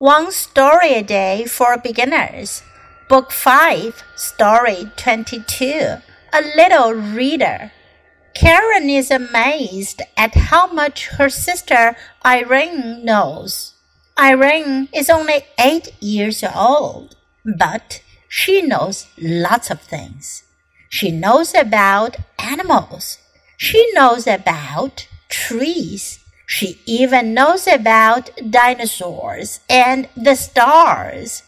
One Story a Day for Beginners, Book 5, Story 22. A Little Reader. Karen is amazed at how much her sister Irene knows. Irene is only eight years old, but she knows lots of things. She knows about animals. She knows about trees. She even knows about dinosaurs and the stars.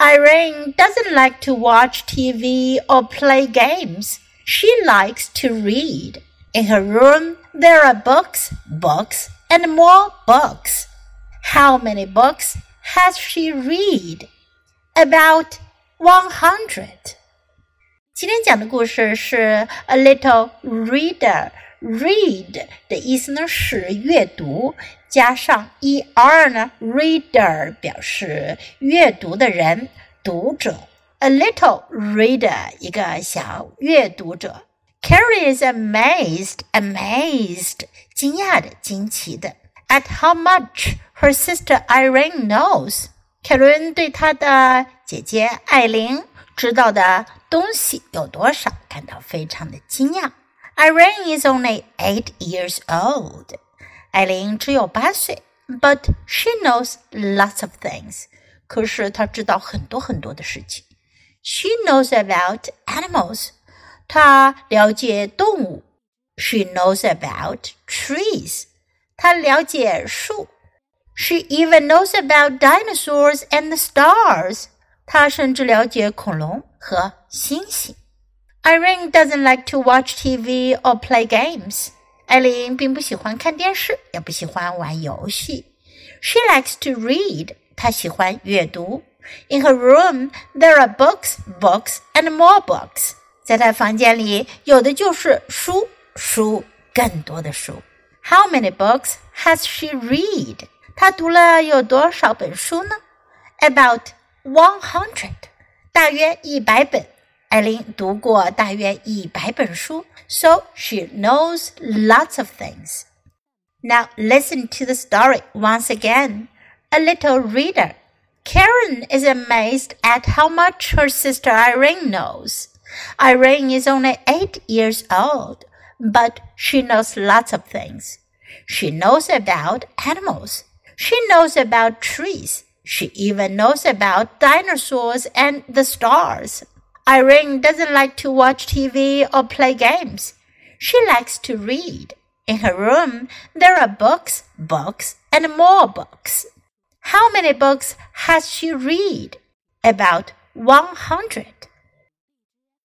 Irene doesn't like to watch TV or play games. She likes to read. In her room, there are books, books, and more books. How many books has she read? About one hundred. 今天讲的故事是 A Little Reader。 read 的意思呢是阅读，加上 er 呢，reader 表示阅读的人、读者。A little reader 一个小阅读者。Carrie is amazed, amazed 惊讶的、惊奇的，at how much her sister Irene knows。凯伦对她的姐姐艾琳知道的东西有多少感到非常的惊讶。Irene is only eight years old. 艾琳只有八岁，but she knows lots of things. 可是她知道很多很多的事情。She knows about animals. 她了解动物。She knows about trees. 她了解树。She even knows about dinosaurs and the stars. 她甚至了解恐龙和星星。 Irene doesn't like to watch TV or play games. 艾琳并不喜欢看电视，也不喜欢玩游戏。She likes to read. 她喜欢阅读。In her room, there are books, books, and more books. 在她房间里，有的就是书，书，更多的书。How many books has she read? 她读了有多少本书呢？About one hundred. 大约一百本。 艾琳读过大约一百本书，so she knows lots of things. Now listen to the story once again. A little reader. Karen is amazed at how much her sister Irene knows. Irene is only eight years old, but she knows lots of things. She knows about animals. She knows about trees. She even knows about dinosaurs and the stars. Irene doesn't like to watch TV or play games. She likes to read. In her room, there are books, books, and more books. How many books has she read? About 100.